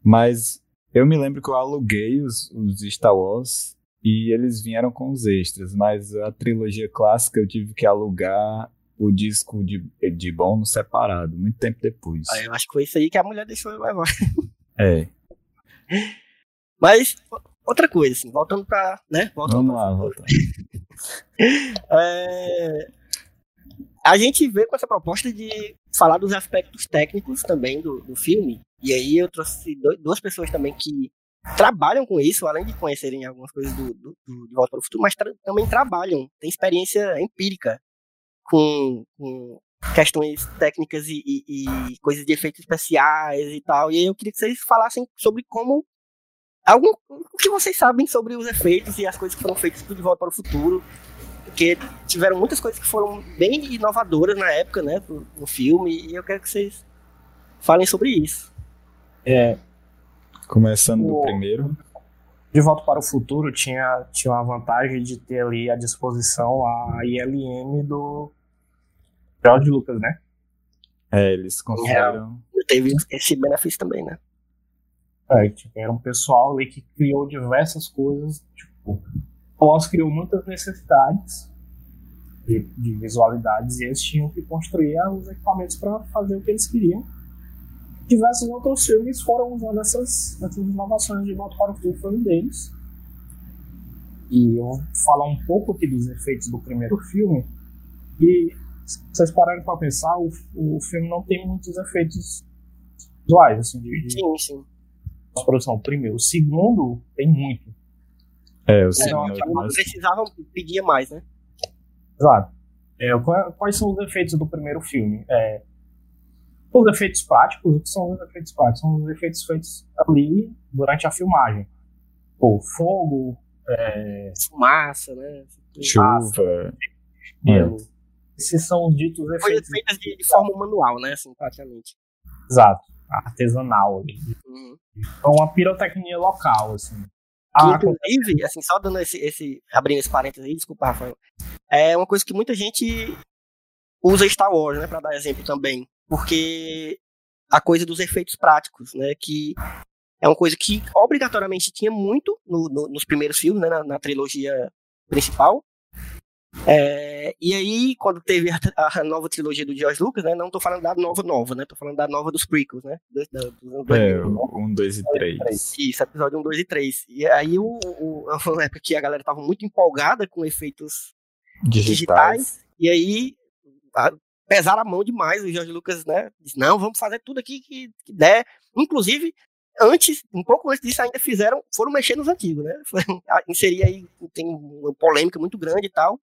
Mas eu me lembro que eu aluguei os, os Star Wars e eles vieram com os extras, mas a trilogia clássica eu tive que alugar o disco de, de bônus separado, muito tempo depois. Aí eu acho que foi isso aí que a mulher deixou eu levar. *laughs* É, Mas, outra coisa, assim, voltando pra. Né? Voltando vamos pra- lá, volta. *laughs* É, A gente veio com essa proposta de falar dos aspectos técnicos também do, do filme. E aí eu trouxe do- duas pessoas também que trabalham com isso, além de conhecerem algumas coisas do, do, do De Volta para o Futuro, mas tra- também trabalham, têm experiência empírica com, com questões técnicas e, e- e coisas de efeitos especiais e tal. E aí eu queria que vocês falassem sobre como. Algum, o que vocês sabem sobre os efeitos e as coisas que foram feitas De Volta para o Futuro porque tiveram muitas coisas que foram bem inovadoras na época, né, no filme, e eu quero que vocês falem sobre isso. É, Começando do O- primeiro. De Volta para o Futuro tinha, tinha a vantagem de ter ali à disposição a ILM do George Lucas, né? É, eles construíram. Teve esse benefício também, né? É, tipo, era um pessoal ali que criou diversas coisas. Tipo, o Oz criou muitas necessidades de, de visualidades e eles tinham que construir os equipamentos para fazer o que eles queriam. Diversos outros filmes foram usando essas, essas inovações de Volta para o Futuro, foi um deles. E eu vou falar um pouco aqui dos efeitos do primeiro filme. E se vocês pararem para pensar, o, o filme não tem muitos efeitos visuais, assim, de, de Sim, sim. produção. O primeiro. O segundo tem muito. É, o É, segundo. não, precisavam, pedia mais, né? Exato. É, qua- quais são os efeitos do primeiro filme? É, os efeitos práticos, o que são os efeitos práticos? São os efeitos feitos ali durante a filmagem. Pô, fogo, é, Fumaça, né? Chuva. gelo. Esses são os ditos Coisas efeitos. feitas de, de forma manual, né? Assim, praticamente. Exato. Artesanal ali. Uhum. Então, uma pirotecnia local, assim. Ah, inclusive, assim, só dando esse, esse. abrindo esse parênteses aí, desculpa, Rafael. É uma coisa que muita gente usa Star Wars, né? Pra dar exemplo também. Porque a coisa dos efeitos práticos, né? Que é uma coisa que obrigatoriamente tinha muito no- no- nos primeiros filmes, né? Na, na trilogia principal. É, e aí, quando teve a, a nova trilogia do George Lucas, né? Não tô falando da nova nova, né? Tô falando da nova dos prequels, né? Do- da- dos anos É, 2000. o um, dois e três. Isso, episódio 1, 2 e 3. E aí o, o, foi uma época que a galera tava muito empolgada com efeitos Digitais. digitais. E aí a- pesaram a mão demais. O Jorge Lucas, né? Disse, não, vamos fazer tudo aqui que, que der. Inclusive, antes, um pouco antes disso, ainda fizeram, foram mexer nos antigos, né? *laughs* Inserir aí, tem uma polêmica muito grande e tal.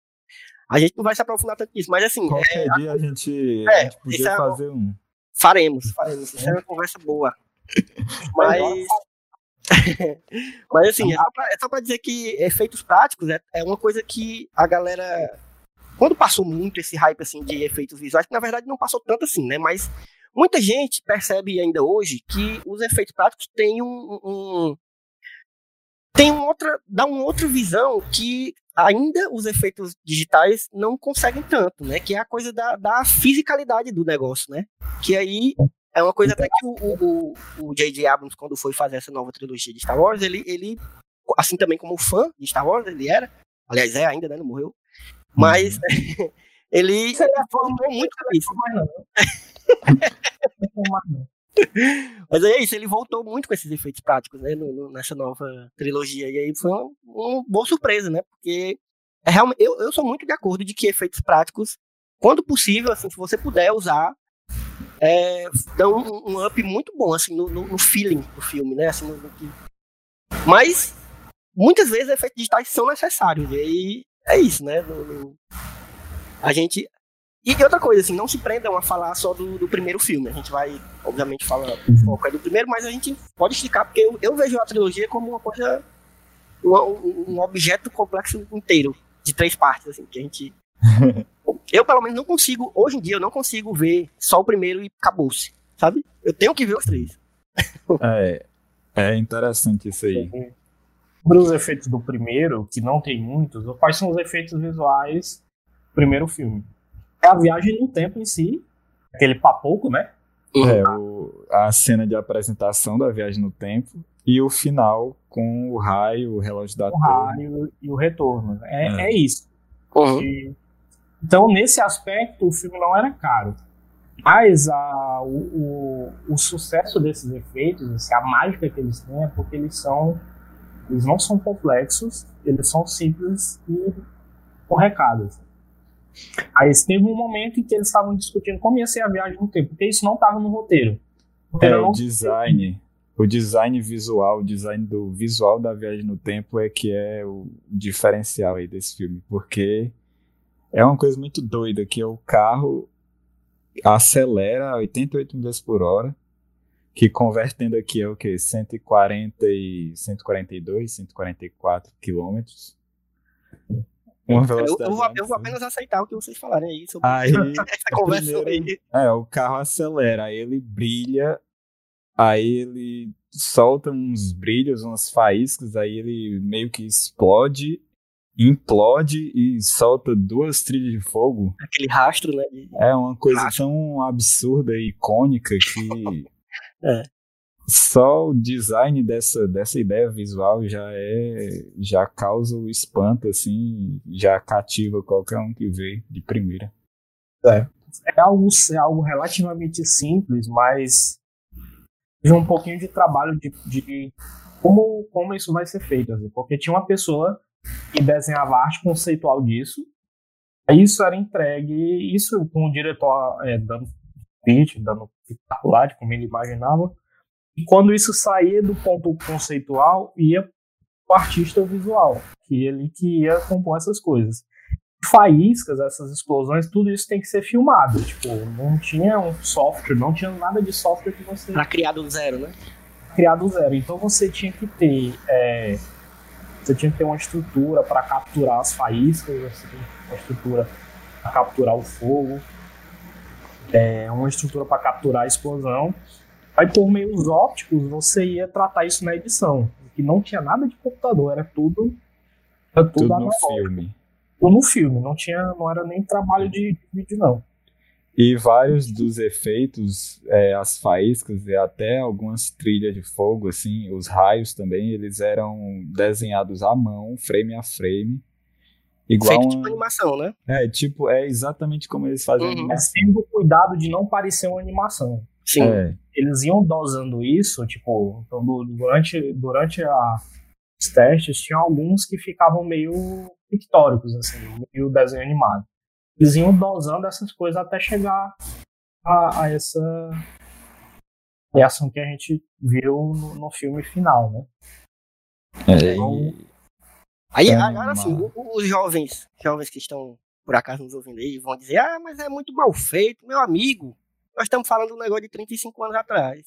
A gente não vai se aprofundar tanto nisso, mas assim. Qualquer é, dia a gente, é, a gente podia é fazer um. Faremos, faremos. Isso é uma conversa boa. *laughs* Mas. *laughs* Mas assim, é só, pra, é só pra dizer que efeitos práticos é, é uma coisa que a galera. Quando passou muito esse hype assim, de efeitos visuais, que na verdade não passou tanto assim, né? Mas muita gente percebe ainda hoje que os efeitos práticos têm um. um tem uma outra. dá uma outra visão que ainda os efeitos digitais não conseguem tanto, né? Que é a coisa da, da fisicalidade do negócio, né? Que aí é uma coisa até que o, o, o J.J. Abrams, quando foi fazer essa nova trilogia de Star Wars, ele, ele, assim também como fã de Star Wars, ele era, aliás, é ainda, né? Não morreu. Mas uhum. *laughs* ele voltou muito com isso. *laughs* *laughs* *laughs* Mas é isso, ele voltou muito com esses efeitos práticos, né, no, no, nessa nova trilogia. E aí foi uma, uma boa surpresa, né? Porque é realmente, eu, eu sou muito de acordo de que efeitos práticos, quando possível, assim, se você puder usar, é, dão um, um, up muito bom, assim, no, no, feeling do filme, né? Assim, no, mas muitas vezes efeitos digitais são necessários. E aí é isso, né? a gente e outra coisa, assim, não se prendam a falar só do, do primeiro filme. A gente vai, obviamente, falar um uhum. pouco é do primeiro, mas a gente pode explicar, porque eu, eu vejo a trilogia como uma coisa. Um, um, objeto complexo inteiro, de três partes, assim, que a gente. *laughs* eu, pelo menos, não consigo, hoje em dia, eu não consigo ver só o primeiro e acabou-se, sabe? Eu tenho que ver os três. é, é interessante isso aí. Sobre os efeitos do primeiro, que não tem muitos, quais são os efeitos visuais do primeiro filme? É a viagem no tempo em si, aquele papoco, né? É, o, a cena de apresentação da viagem no tempo e o final com o raio, o relógio da o raio e o retorno. É, é. é isso. Uhum. E, então, nesse aspecto, o filme não era caro. Mas a, o, o, o, sucesso desses efeitos, assim, a mágica que eles têm é porque eles são. Eles não são complexos, eles são simples e com recados. Aí teve um momento em que eles estavam discutindo como ia ser a viagem no tempo, porque isso não estava no roteiro. É, o design. O design visual, o design do visual da viagem no tempo é que é o diferencial aí desse filme, porque é uma coisa muito doida que o carro acelera 88 milhas por hora, que convertendo aqui é o que 140 e 142, 144 quilômetros. Uma velocidade eu, eu, vou, eu, vou, apenas aceitar o que vocês falarem aí sobre aí, *laughs* essa *laughs* conversa aí. É, o carro acelera, aí ele brilha, aí ele solta uns brilhos, umas faíscas, aí ele meio que explode, implode e solta duas trilhas de fogo. Aquele rastro, né? É uma coisa rastro. tão absurda e icônica que. é só o design dessa, dessa ideia visual já é já causa o espanto assim já cativa qualquer um que vê de primeira. É, é algo é algo relativamente simples mas de um pouquinho de trabalho de, de como como isso vai ser feito assim, porque tinha uma pessoa que desenhava arte conceitual disso isso era entregue isso com o diretor é, dando pitch dando espetacular como ele imaginava e quando isso saía do ponto conceitual, ia o artista visual, que ele que ia compor essas coisas. Faíscas, essas explosões, tudo isso tem que ser filmado. Tipo, não tinha um software, não tinha nada de software que você. Pra criar do zero, né? Criar do zero. Então você tinha que ter. É, você tinha que ter uma estrutura para capturar as faíscas, uma estrutura para capturar o fogo, é, uma estrutura para capturar a explosão. Aí, por meios ópticos, você ia tratar isso na edição. Que não tinha nada de computador, era tudo. Era tudo, tudo no filme. Tudo no filme, não, tinha, não era nem trabalho de vídeo, não. E vários dos efeitos, é, as faíscas e até algumas trilhas de fogo, assim, os raios também, eles eram desenhados à mão, frame a frame. Igual Feito uma... tipo animação, né? É, tipo, é exatamente como eles fazem uhum. É tendo cuidado de não parecer uma animação. Sim. É. Eles iam dosando isso, tipo, então, durante, durante a, os testes, tinha alguns que ficavam meio pictóricos, assim, meio desenho animado. Eles iam dosando essas coisas até chegar a, a essa reação que a gente viu no, no filme final, né? É, Então, Aí, É agora uma- assim, os jovens, jovens que estão por acaso nos ouvindo aí, vão dizer, ah, mas é muito mal feito, meu amigo. Nós estamos falando de um negócio de 35 anos atrás.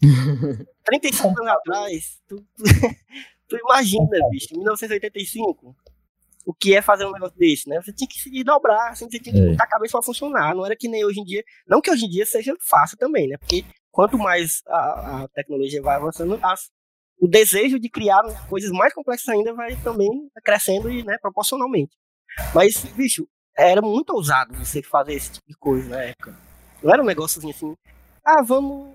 *laughs* 35 anos atrás, tu, tu, *laughs* tu imagina, bicho, em 1985, o que é fazer um negócio desse, né? Você tinha que se dobrar, assim, você tinha que É. botar a cabeça pra funcionar. Não era que nem hoje em dia. Não que hoje em dia seja fácil também, né? Porque quanto mais a, a tecnologia vai avançando, as- o desejo de criar coisas mais complexas ainda vai também crescendo e, né, proporcionalmente. Mas, bicho, era muito ousado você fazer esse tipo de coisa na época. Não era um negócio assim, ah, vamos.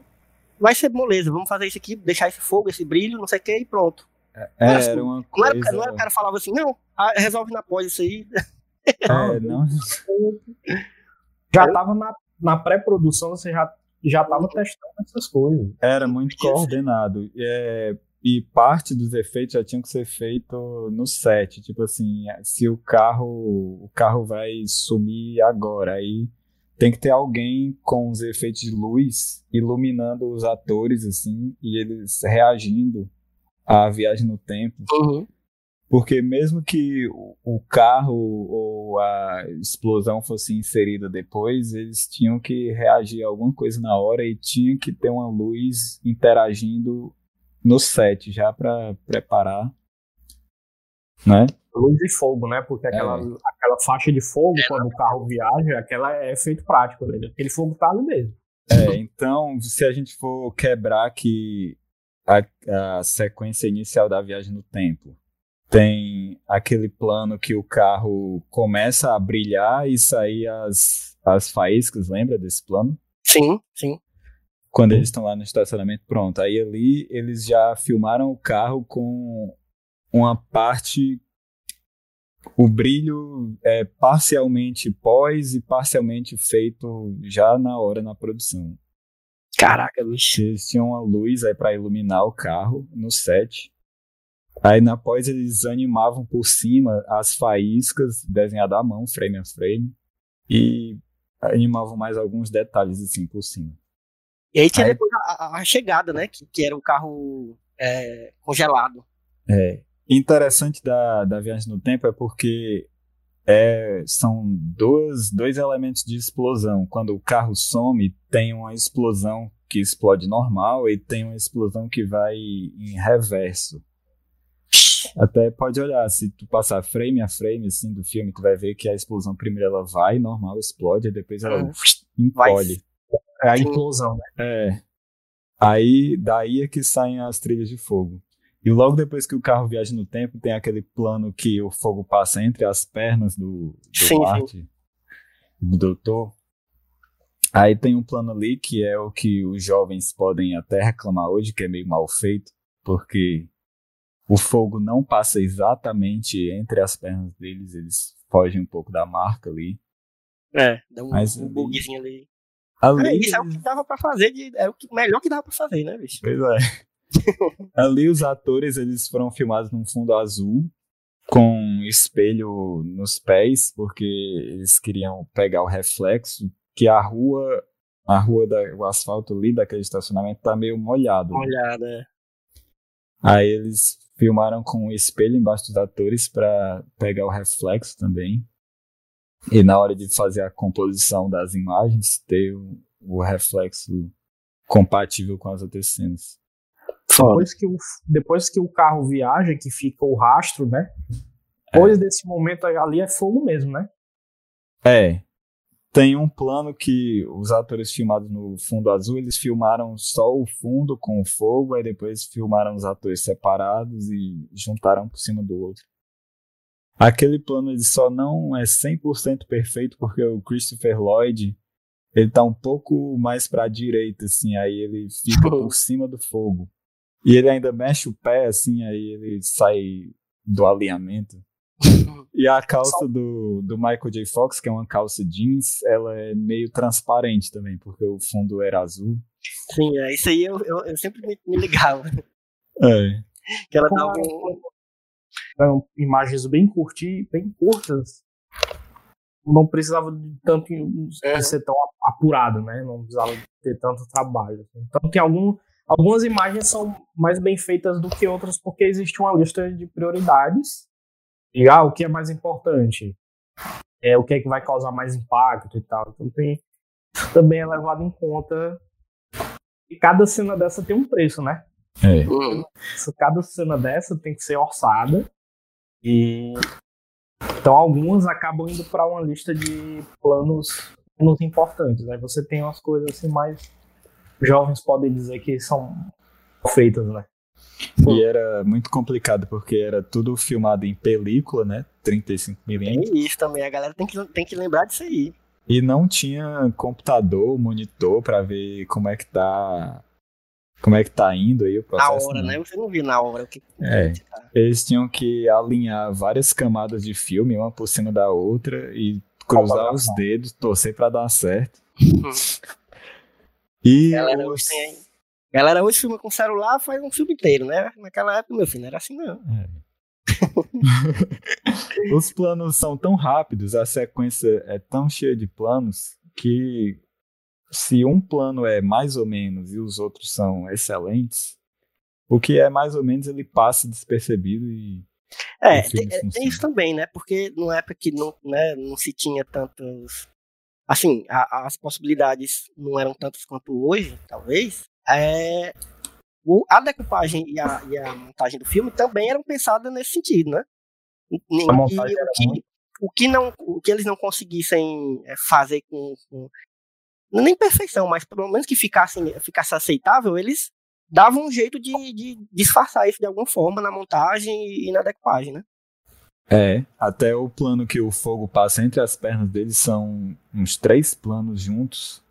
Vai ser moleza, vamos fazer isso aqui, deixar esse fogo, esse brilho, não sei o que, e pronto. é, assim, era uma Não era, coisa. não era o cara falava assim, não, ah, resolve na pós isso aí. é, não, já tava na, na pré-produção, você já, já tava testando essas coisas. era muito coordenado. É, e parte dos efeitos já tinham que ser feito no set. Tipo assim, se o carro, o carro vai sumir agora, aí tem que ter alguém com os efeitos de luz iluminando os atores, assim, e eles reagindo à viagem no tempo. Porque mesmo que o- o carro ou a explosão fosse inserida depois, eles tinham que reagir a alguma coisa na hora e tinha que ter uma luz interagindo no set já para preparar, né? Luz e fogo, né? Porque aquela, aquela faixa de fogo, quando o carro viaja, aquela é efeito prático. Né? Aquele fogo tá ali mesmo. É, então, se a gente for quebrar que a, a sequência inicial da viagem no tempo tem aquele plano que o carro começa a brilhar e sair as, as faíscas, lembra desse plano? Sim, sim. Quando eles estão lá no estacionamento, pronto. Aí ali eles já filmaram o carro com uma parte. O brilho é parcialmente pós e parcialmente feito já na hora na produção. Caraca, bicho. Eles tinham uma luz aí para iluminar o carro no set. Aí na pós eles animavam por cima as faíscas desenhadas à mão, frame a frame, e animavam mais alguns detalhes assim por cima. E aí tinha Aí- depois a, a- chegada, né? Que, que era o carro é, congelado. É. Interessante da, da viagem no tempo é porque é, são dois, dois elementos de explosão. Quando o carro some, tem uma explosão que explode normal e tem uma explosão que vai em reverso. Até pode olhar, se tu passar frame a frame assim do filme, tu vai ver que a explosão primeiro ela vai, normal, explode, e depois ela Uhum. encolhe. É a implosão, né? É. Aí, daí é que saem as trilhas de fogo. E logo depois que o carro viaja no tempo, tem aquele plano que o fogo passa entre as pernas do, do Sim, Marty, do doutor. Aí tem um plano ali que é o que os jovens podem até reclamar hoje, que é meio mal feito, porque o fogo não passa exatamente entre as pernas deles, eles fogem um pouco da marca ali. É, dá um, Mas um bugzinho ali. Ali, É, isso é o que dava pra fazer, de, é o que, melhor que dava pra fazer, né, bicho? Pois é. *laughs* Ali os atores eles foram filmados num fundo azul com espelho nos pés porque eles queriam pegar o reflexo que a rua a rua da, o asfalto ali daquele estacionamento tá meio molhado. Uma né? é. Aí eles filmaram com um espelho embaixo dos atores para pegar o reflexo também. E na hora de fazer a composição das imagens ter o, o reflexo compatível com as outras cenas. Depois que, o, depois que o carro viaja, que fica o rastro, né? Depois desse momento ali é fogo mesmo, né? É. Tem um plano que os atores filmados no fundo azul, eles filmaram só o fundo com o fogo, aí depois filmaram os atores separados e juntaram por cima do outro. Aquele plano ele só não é 100% perfeito porque o Christopher Lloyd, ele tá um pouco mais pra direita, assim, aí ele fica *laughs* por cima do fogo. E ele ainda mexe o pé, assim, aí ele sai do alinhamento. E a calça do, do Michael J. Fox, que é uma calça jeans, ela é meio transparente também, porque o fundo era azul. Sim, é, isso aí eu, eu, eu sempre me, me ligava. É. Que ela dava um. Eram imagens bem curti, bem curtas. não precisava de tanto é. ser tão apurado, né? Não precisava ter tanto trabalho. Então tem algum, algumas imagens são mais bem feitas do que outras porque existe uma lista de prioridades e ah, o que é mais importante, é o que é que vai causar mais impacto e tal. Então tem também é levado em conta e cada cena dessa tem um preço, né? É. Cada cena dessa tem que ser orçada e então algumas acabam indo para uma lista de planos menos importantes. Aí né? você tem umas coisas assim mais jovens podem dizer que são feitas, né? E era muito complicado porque era tudo filmado em película, né? 35mm. É isso também, a galera tem que, tem que lembrar disso aí. E não tinha computador, monitor para ver como é que tá como é que tá indo aí o processo. Na hora, não. né? Você não viu na hora o que. É. Eles tinham que alinhar várias camadas de filme, uma por cima da outra, e cruzar os dedos, torcer para dar certo. *laughs* e Galera, os... hoje tem... Galera hoje filma com celular, faz um filme inteiro, né? Naquela época, meu filho, não era assim não. *laughs* os planos são tão rápidos, a sequência é tão cheia de planos que se um plano é mais ou menos e os outros são excelentes, o que é mais ou menos ele passa despercebido e. É, tem, tem funciona. isso também, né? Porque numa época que não, né, não se tinha tantos. Assim, a- as possibilidades não eram tantas quanto hoje, talvez. É, o- a decupagem e a, e a montagem do filme também eram pensadas nesse sentido, né? Que- era o, que, o, que não, o que eles não conseguissem é, fazer com, com- Nem perfeição, mas pelo menos que ficasse, ficasse aceitável, eles davam um jeito de, de disfarçar isso de alguma forma na montagem e na decupagem, né? É, até o plano que o fogo passa entre as pernas dele são uns três planos juntos.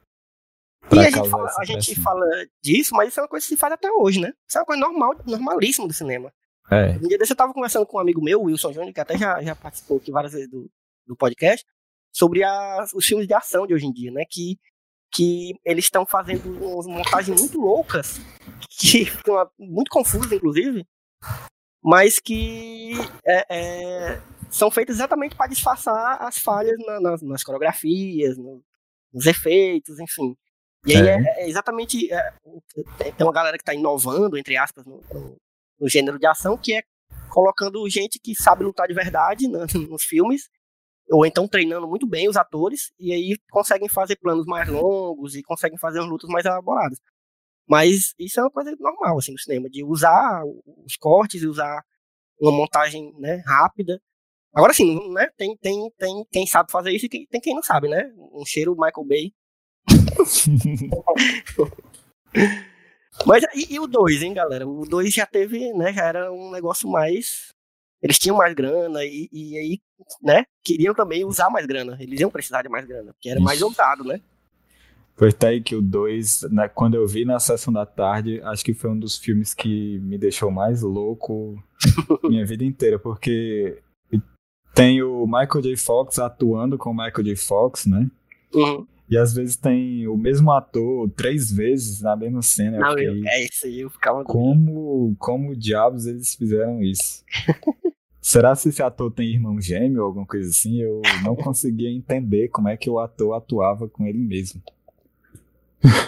E a gente, fala, a gente fala disso, mas isso é uma coisa que se faz até hoje, né? Isso é uma coisa normal, normalíssima do cinema. É, Um dia desse eu tava conversando com um amigo meu, Wilson Júnior, que até já, já participou aqui várias vezes do, do podcast, sobre a, os filmes de ação de hoje em dia, né? Que, que eles estão fazendo umas montagens muito loucas, *laughs* que ficam muito confusas, inclusive, mas que é, é, são feitas exatamente para disfarçar as falhas na- nas, nas coreografias, no- nos efeitos, enfim. E aí É. é, exatamente. é, tem- uma galera que está inovando, entre aspas, no, no- no gênero de ação, que é colocando gente que sabe lutar de verdade né, *laughs* nos filmes, ou então treinando muito bem os atores, e aí conseguem fazer planos mais longos e conseguem fazer lutas mais elaboradas. Mas isso é uma coisa normal, assim, no cinema, de usar os cortes e usar uma montagem né, rápida. Agora sim, né, tem, tem, tem quem sabe fazer isso e tem quem não sabe, né? Um cheiro Michael Bay. *laughs* Mas e, e o 2, hein, galera? O 2 já teve, né? Já era um negócio mais. Eles tinham mais grana e, e aí, né? Queriam também usar mais grana. Eles iam precisar de mais grana, porque era mais ousado, né? Foi até aí que o 2, quando eu vi na sessão da tarde, acho que foi um dos filmes que me deixou mais louco *laughs* minha vida inteira, porque tem o Michael J. Fox atuando com o Michael J. Fox, né? Uhum. E às vezes tem o mesmo ator três vezes na mesma cena. Eu Não, fiquei, eu, é isso aí, eu ficava. como, como diabos eles fizeram isso? *laughs* Será se esse ator tem irmão gêmeo ou alguma coisa assim? Eu não *laughs* conseguia entender como é que o ator atuava com ele mesmo.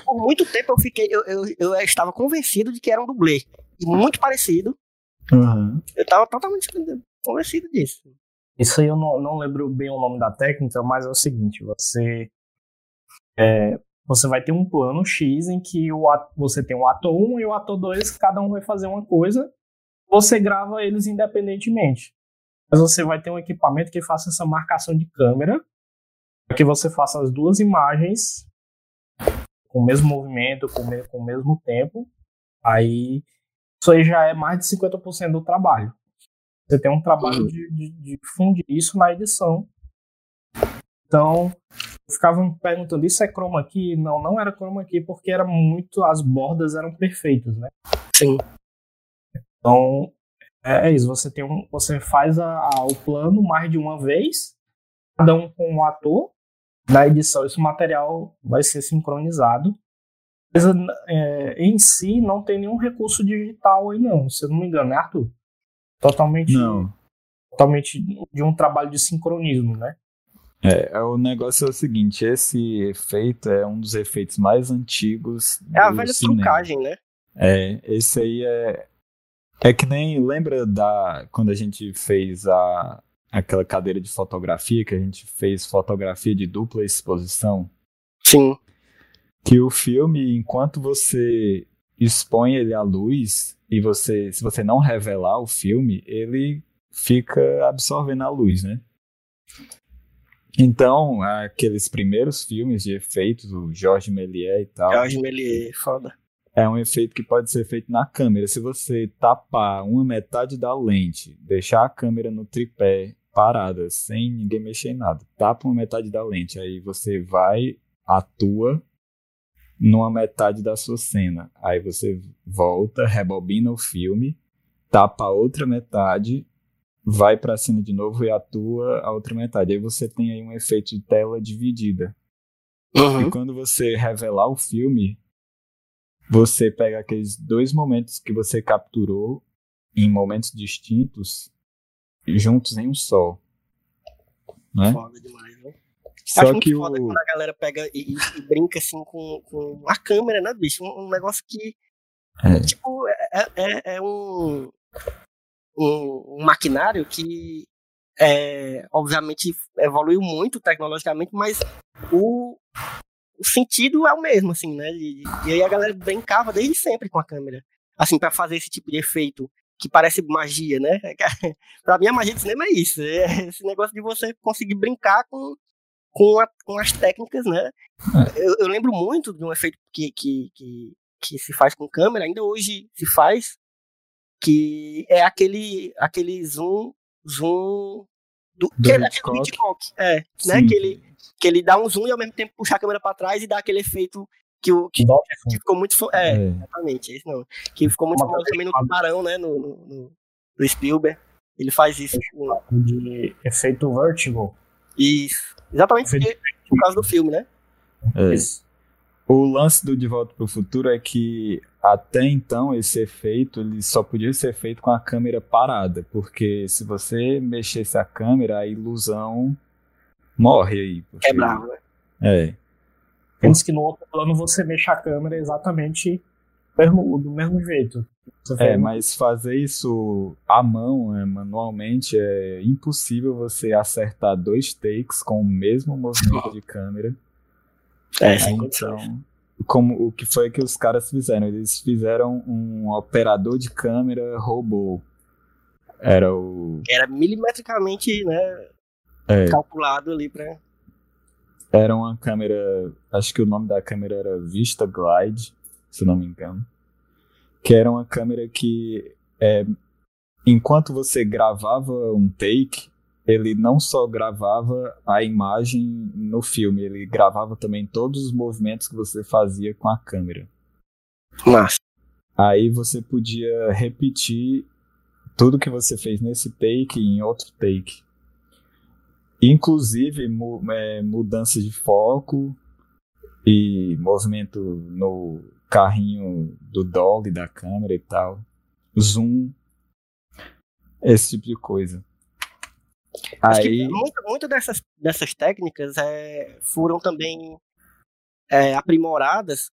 Por muito tempo eu fiquei. Eu, eu, eu estava convencido de que era um dublê. E muito parecido. Uhum. Eu estava totalmente convencido disso. Isso aí eu não, não lembro bem o nome da técnica, mas é o seguinte, você é, você vai ter um plano X em que o, at- você tem o ator 1 e o ator 2, cada um vai fazer uma coisa, você grava eles independentemente. Mas você vai ter um equipamento que faça essa marcação de câmera, para que você faça as duas imagens com o mesmo movimento, com o, me- com o mesmo tempo. Aí isso aí já é mais de 50% do trabalho. Você tem um trabalho de, de, de fundir isso na edição. Então, eu ficava me perguntando, isso é chroma key? Não, não era chroma key porque era muito, as bordas eram perfeitas, né? Sim. Então, é, é isso, você tem um, você faz a, a- o plano mais de uma vez, cada um com um ator. Na edição, esse material vai ser sincronizado. Mas é, em si, não tem nenhum recurso digital aí, não. Se eu não me engano, né, Arthur? Totalmente Não. totalmente de um trabalho de sincronismo, né? É, o negócio é o seguinte, esse efeito é um dos efeitos mais antigos É a velha cinema. trucagem, né? É, esse aí é. É que nem. Lembra da. Quando a gente fez a, aquela cadeira de fotografia, que a gente fez fotografia de dupla exposição? Sim. Que o filme, enquanto você expõe ele à luz, e você. Se você não revelar o filme, ele fica absorvendo a luz, né? Então, aqueles primeiros filmes de efeitos, o Jorge Méliès e tal. Jorge Méliès, foda. É um efeito que pode ser feito na câmera. Se você tapar uma metade da lente, deixar a câmera no tripé parada, sem ninguém mexer em nada, tapa uma metade da lente, aí você vai, atua numa metade da sua cena. Aí você volta, rebobina o filme, tapa a outra metade, vai pra cena de novo e atua a outra metade. Aí você tem aí um efeito de tela dividida. E Uhum. quando você revelar o filme, você pega aqueles dois momentos que você capturou em momentos distintos, juntos em um só. Né? Foda demais, né? Só Acho que muito foda o. quando a galera pega e, e- brinca assim com, com a câmera, né, bicho? Um, um negócio que, É. tipo, é, é, é um, um, um maquinário que, é, obviamente, evoluiu muito tecnologicamente, mas o, o sentido é o mesmo, assim, né? E, e aí a galera brincava desde sempre com a câmera, assim, pra fazer esse tipo de efeito que parece magia, né? *laughs* pra mim, a magia do cinema é isso, é esse negócio de você conseguir brincar com com, a- com as técnicas, né? Eu, eu lembro muito de um efeito que, que, que, que se faz com câmera, ainda hoje se faz, que é aquele, aquele zoom, zoom do, Do que é Hitchcock. Hitchcock, é, né? Sim. Que ele, que ele dá um zoom e ao mesmo tempo puxa a câmera pra trás e dá aquele efeito que, o, que, que ficou muito. É, É. exatamente, é isso não. Que ficou muito famoso também no Tubarão, né? No, no, no- no Spielberg. Ele faz isso. com- de efeito vertigo. Isso. Exatamente Efeito- porque, por causa do filme, né? É. Isso. O lance do De Volta para o Futuro é que até então esse efeito ele só podia ser feito com a câmera parada, porque se você mexesse a câmera, a ilusão morre aí. porque- Quebrava, né? É. Antes que no outro plano você mexa a câmera exatamente mesmo- do mesmo jeito. É, mas fazer isso à mão, né, manualmente, é impossível você acertar dois takes com o mesmo movimento de câmera. É, sem condições. Então, como o que foi que os caras fizeram? Eles fizeram um operador de câmera robô. Era o. Era milimetricamente, né, é, calculado ali pra. era uma câmera. Acho que o nome da câmera era Vista Glide, se não me engano. Que era uma câmera que, é, enquanto você gravava um take, ele não só gravava a imagem no filme, ele gravava também todos os movimentos que você fazia com a câmera. Massa. Aí você podia repetir tudo que você fez nesse take em outro take. Inclusive mu é, mudança de foco e movimento no carrinho do dolly da câmera e tal. Zoom. Esse tipo de coisa. Acho que Aí. muito, muito dessas, dessas técnicas é, foram também é, aprimoradas